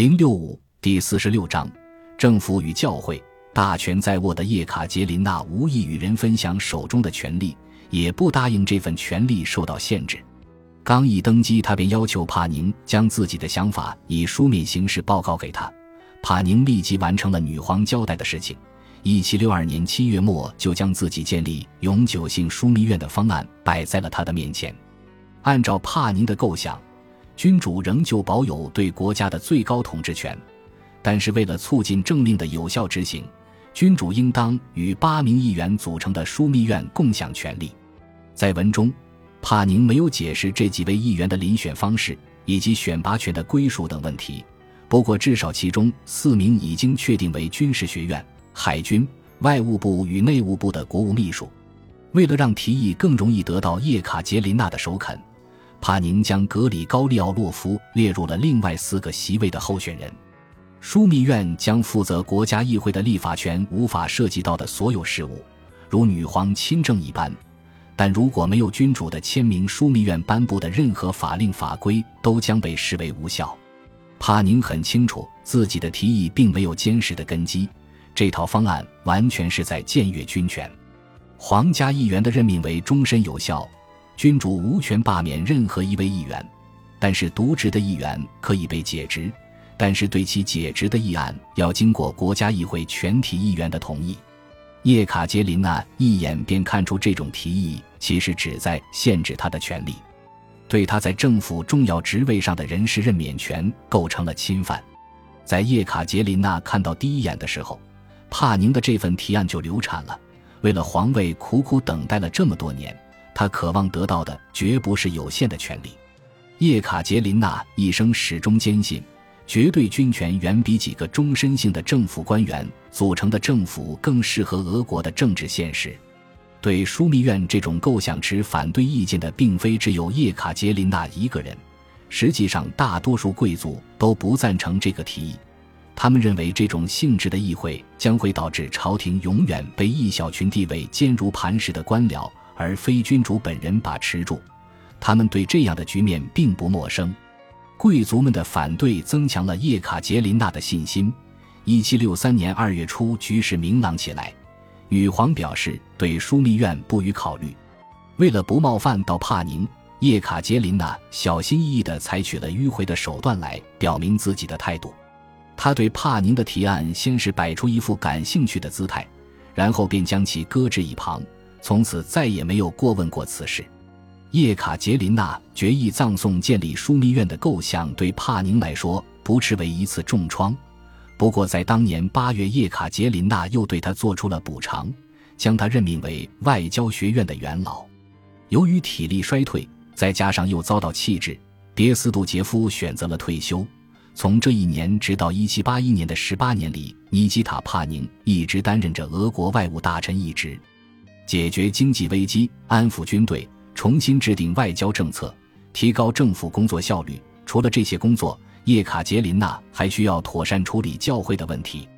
零六五第四十六章，政府与教会大权在握的叶卡捷琳娜无意与人分享手中的权力，也不答应这份权力受到限制。刚一登基，他便要求帕宁将自己的想法以书面形式报告给他。帕宁立即完成了女皇交代的事情。一七六二年七月末，就将自己建立永久性枢密院的方案摆在了他的面前。按照帕宁的构想。君主仍旧保有对国家的最高统治权，但是为了促进政令的有效执行，君主应当与八名议员组成的枢密院共享权力。在文中，帕宁没有解释这几位议员的遴选方式以及选拔权的归属等问题。不过，至少其中四名已经确定为军事学院、海军、外务部与内务部的国务秘书。为了让提议更容易得到叶卡捷琳娜的首肯。帕宁将格里高利奥洛夫列入了另外四个席位的候选人。枢密院将负责国家议会的立法权无法涉及到的所有事务，如女皇亲政一般。但如果没有君主的签名，枢密院颁布的任何法令法规都将被视为无效。帕宁很清楚自己的提议并没有坚实的根基，这套方案完全是在僭越军权。皇家议员的任命为终身有效。君主无权罢免任何一位议员，但是渎职的议员可以被解职，但是对其解职的议案要经过国家议会全体议员的同意。叶卡捷琳娜一眼便看出这种提议其实旨在限制他的权利，对他在政府重要职位上的人事任免权构成了侵犯。在叶卡捷琳娜看到第一眼的时候，帕宁的这份提案就流产了。为了皇位，苦苦等待了这么多年。他渴望得到的绝不是有限的权利。叶卡捷琳娜一生始终坚信，绝对军权远比几个终身性的政府官员组成的政府更适合俄国的政治现实。对枢密院这种构想持反对意见的，并非只有叶卡捷琳娜一个人。实际上，大多数贵族都不赞成这个提议。他们认为，这种性质的议会将会导致朝廷永远被一小群地位坚如磐石的官僚。而非君主本人把持住，他们对这样的局面并不陌生。贵族们的反对增强了叶卡捷琳娜的信心。一七六三年二月初，局势明朗起来，女皇表示对枢密院不予考虑。为了不冒犯到帕宁，叶卡捷琳娜小心翼翼地采取了迂回的手段来表明自己的态度。他对帕宁的提案先是摆出一副感兴趣的姿态，然后便将其搁置一旁。从此再也没有过问过此事。叶卡捷琳娜决意葬送建立枢密院的构想，对帕宁来说不失为一次重创。不过，在当年八月，叶卡捷琳娜又对他做出了补偿，将他任命为外交学院的元老。由于体力衰退，再加上又遭到弃置，别斯杜杰夫选择了退休。从这一年直到1781年的十八年里，尼基塔·帕宁一直担任着俄国外务大臣一职。解决经济危机，安抚军队，重新制定外交政策，提高政府工作效率。除了这些工作，叶卡捷琳娜还需要妥善处理教会的问题。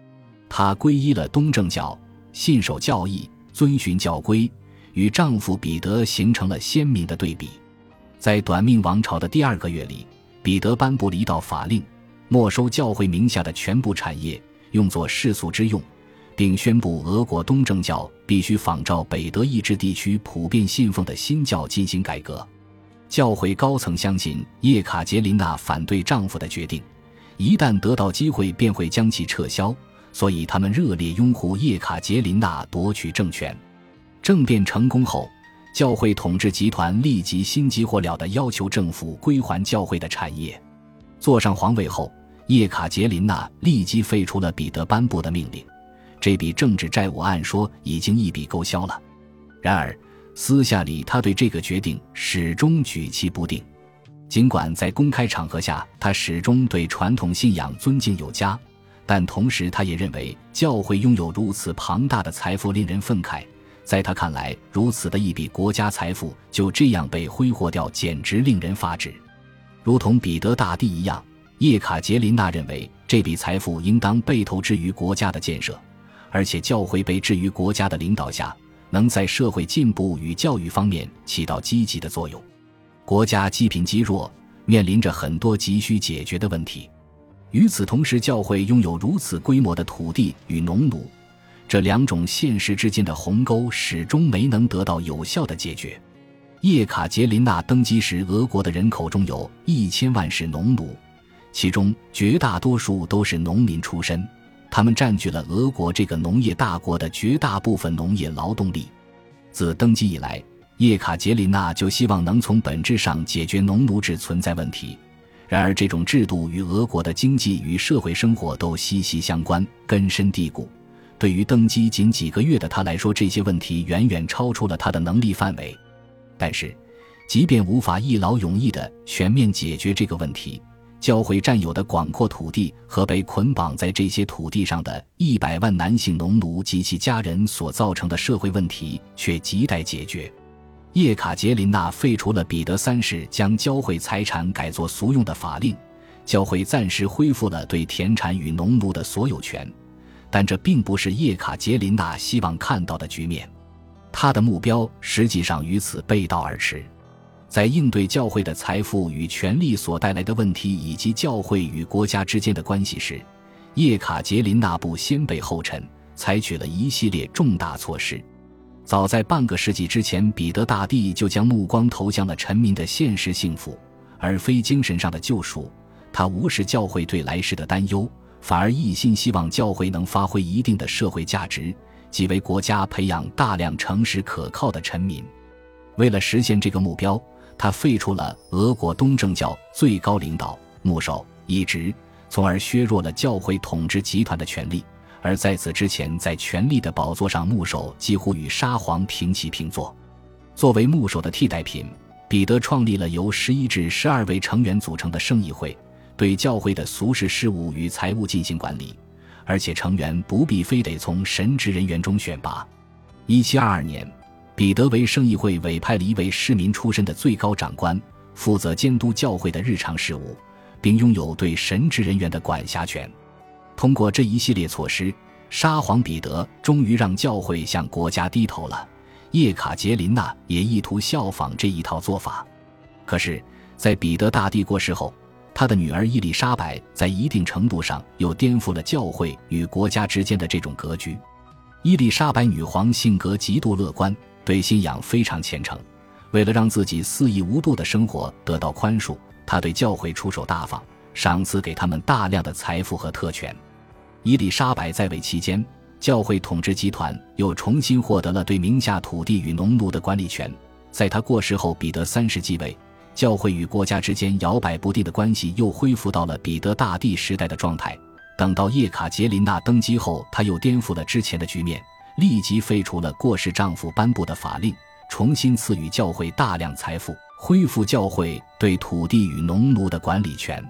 她皈依了东正教，信守教义，遵循教规，与丈夫彼得形成了鲜明的对比。在短命王朝的第二个月里，彼得颁布了一道法令，没收教会名下的全部产业，用作世俗之用。并宣布，俄国东正教必须仿照北德意志地区普遍信奉的新教进行改革。教会高层相信叶卡捷琳娜反对丈夫的决定，一旦得到机会便会将其撤销，所以他们热烈拥护叶卡捷琳娜夺取政权。政变成功后，教会统治集团立即心急火燎地要求政府归还教会的产业。坐上皇位后，叶卡捷琳娜立即废除了彼得颁布的命令。这笔政治债务按说已经一笔勾销了，然而私下里他对这个决定始终举棋不定。尽管在公开场合下他始终对传统信仰尊敬有加，但同时他也认为教会拥有如此庞大的财富令人愤慨。在他看来，如此的一笔国家财富就这样被挥霍掉，简直令人发指。如同彼得大帝一样，叶卡捷琳娜认为这笔财富应当被投之于国家的建设。而且教会被置于国家的领导下，能在社会进步与教育方面起到积极的作用。国家积贫积弱，面临着很多急需解决的问题。与此同时，教会拥有如此规模的土地与农奴，这两种现实之间的鸿沟始终没能得到有效的解决。叶卡捷琳娜登基时，俄国的人口中有一千万是农奴，其中绝大多数都是农民出身，他们占据了俄国这个农业大国的绝大部分农业劳动力。自登基以来，叶卡捷琳娜就希望能从本质上解决农奴制存在问题。然而，这种制度与俄国的经济与社会生活都息息相关，根深蒂固。对于登基仅几个月的他来说，这些问题远远超出了他的能力范围。但是，即便无法一劳永逸地全面解决这个问题，教会占有的广阔土地和被捆绑在这些土地上的一百万男性农奴及其家人所造成的社会问题却亟待解决。叶卡捷琳娜废除了彼得三世将教会财产改作俗用的法令，教会暂时恢复了对田产与农奴的所有权，但这并不是叶卡捷琳娜希望看到的局面。他的目标实际上与此背道而驰。在应对教会的财富与权力所带来的问题以及教会与国家之间的关系时，叶卡捷琳娜不先辈后陈，采取了一系列重大措施。早在半个世纪之前，彼得大帝就将目光投向了臣民的现实幸福，而非精神上的救赎。他无视教会对来世的担忧，反而一心希望教会能发挥一定的社会价值，即为国家培养大量诚实可靠的臣民。为了实现这个目标，他废除了俄国东正教最高领导牧首一职，从而削弱了教会统治集团的权力。而在此之前，在权力的宝座上，牧首几乎与沙皇平起平坐。作为牧首的替代品，彼得创立了由十一至十二位成员组成的圣议会，对教会的俗世事务与财务进行管理，而且成员不必非得从神职人员中选拔。一七二二年，彼得为圣议会委派了一位市民出身的最高长官，负责监督教会的日常事务，并拥有对神职人员的管辖权。通过这一系列措施，沙皇彼得终于让教会向国家低头了。叶卡捷琳娜也意图效仿这一套做法。可是，在彼得大帝过世后，他的女儿伊丽莎白在一定程度上又颠覆了教会与国家之间的这种格局。伊丽莎白女皇性格极度乐观，对信仰非常虔诚。为了让自己肆意无度的生活得到宽恕，他对教会出手大方。赏赐给他们大量的财富和特权。伊丽莎白在位期间，教会统治集团又重新获得了对名下土地与农奴的管理权。在他过世后，彼得三世继位，教会与国家之间摇摆不定的关系又恢复到了彼得大帝时代的状态。等到叶卡捷琳娜登基后，他又颠覆了之前的局面，立即废除了过世丈夫颁布的法令，重新赐予教会大量财富，恢复教会对土地与农奴的管理权。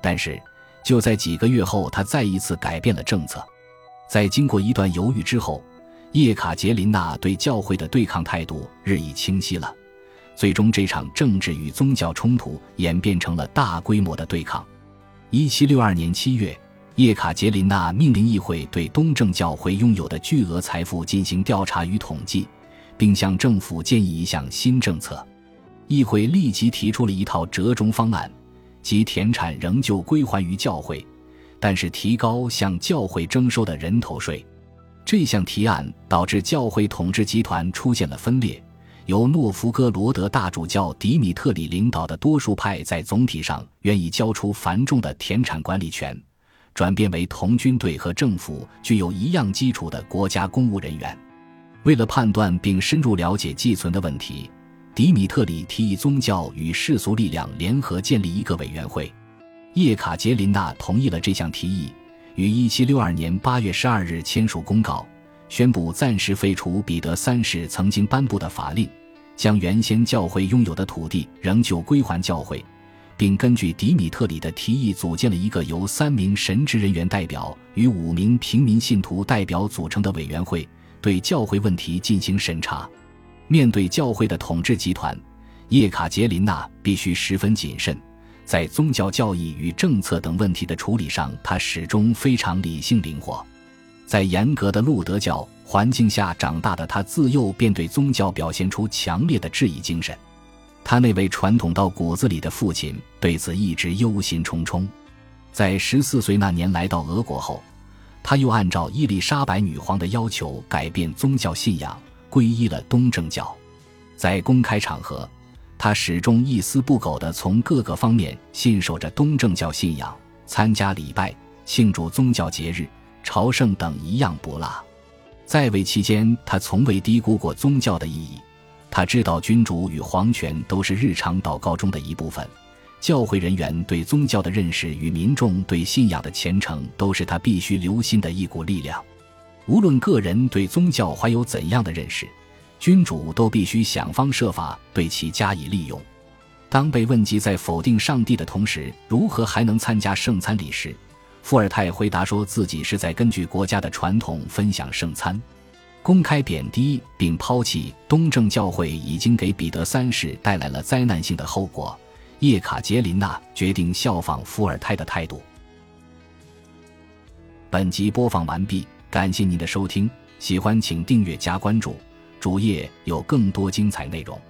但是，就在几个月后，他再一次改变了政策。在经过一段犹豫之后，叶卡捷琳娜对教会的对抗态度日益清晰了。最终，这场政治与宗教冲突演变成了大规模的对抗。一七六二年七月，叶卡捷琳娜命令议会对东正教会拥有的巨额财富进行调查与统计，并向政府建议一项新政策。议会立即提出了一套折中方案。即田产仍旧归还于教会，但是提高向教会征收的人头税。这项提案导致教会统治集团出现了分裂，由诺福哥罗德大主教迪米特里领导的多数派在总体上愿意交出繁重的田产管理权，转变为同军队和政府具有一样基础的国家公务人员。为了判断并深入了解寄存的问题。迪米特里提议宗教与世俗力量联合建立一个委员会，叶卡捷琳娜同意了这项提议，于1762年8月12日签署公告，宣布暂时废除彼得三世曾经颁布的法令，将原先教会拥有的土地仍旧归还教会，并根据迪米特里的提议组建了一个由三名神职人员代表与五名平民信徒代表组成的委员会，对教会问题进行审查。面对教会的统治集团，叶卡捷琳娜必须十分谨慎。在宗教教义与政策等问题的处理上，她始终非常理性灵活。在严格的路德教环境下长大的她，自幼便对宗教表现出强烈的质疑精神。他那位传统到骨子里的父亲对此一直忧心忡忡。在十四岁那年来到俄国后，他又按照伊丽莎白女皇的要求改变宗教信仰，皈依了东正教。在公开场合，他始终一丝不苟地从各个方面信守着东正教信仰，参加礼拜、庆祝宗教节日、朝圣等一样不落。在位期间，他从未低估过宗教的意义。他知道君主与皇权都是日常祷告中的一部分。教会人员对宗教的认识与民众对信仰的虔诚，都是他必须留心的一股力量。无论个人对宗教怀有怎样的认识，君主都必须想方设法对其加以利用。当被问及在否定上帝的同时，如何还能参加圣餐礼时，伏尔泰回答说自己是在根据国家的传统分享圣餐。公开贬低并抛弃东正教会，已经给彼得三世带来了灾难性的后果。叶卡捷琳娜决定效仿伏尔泰的态度。本集播放完毕，感谢您的收听，喜欢请订阅加关注，主页有更多精彩内容。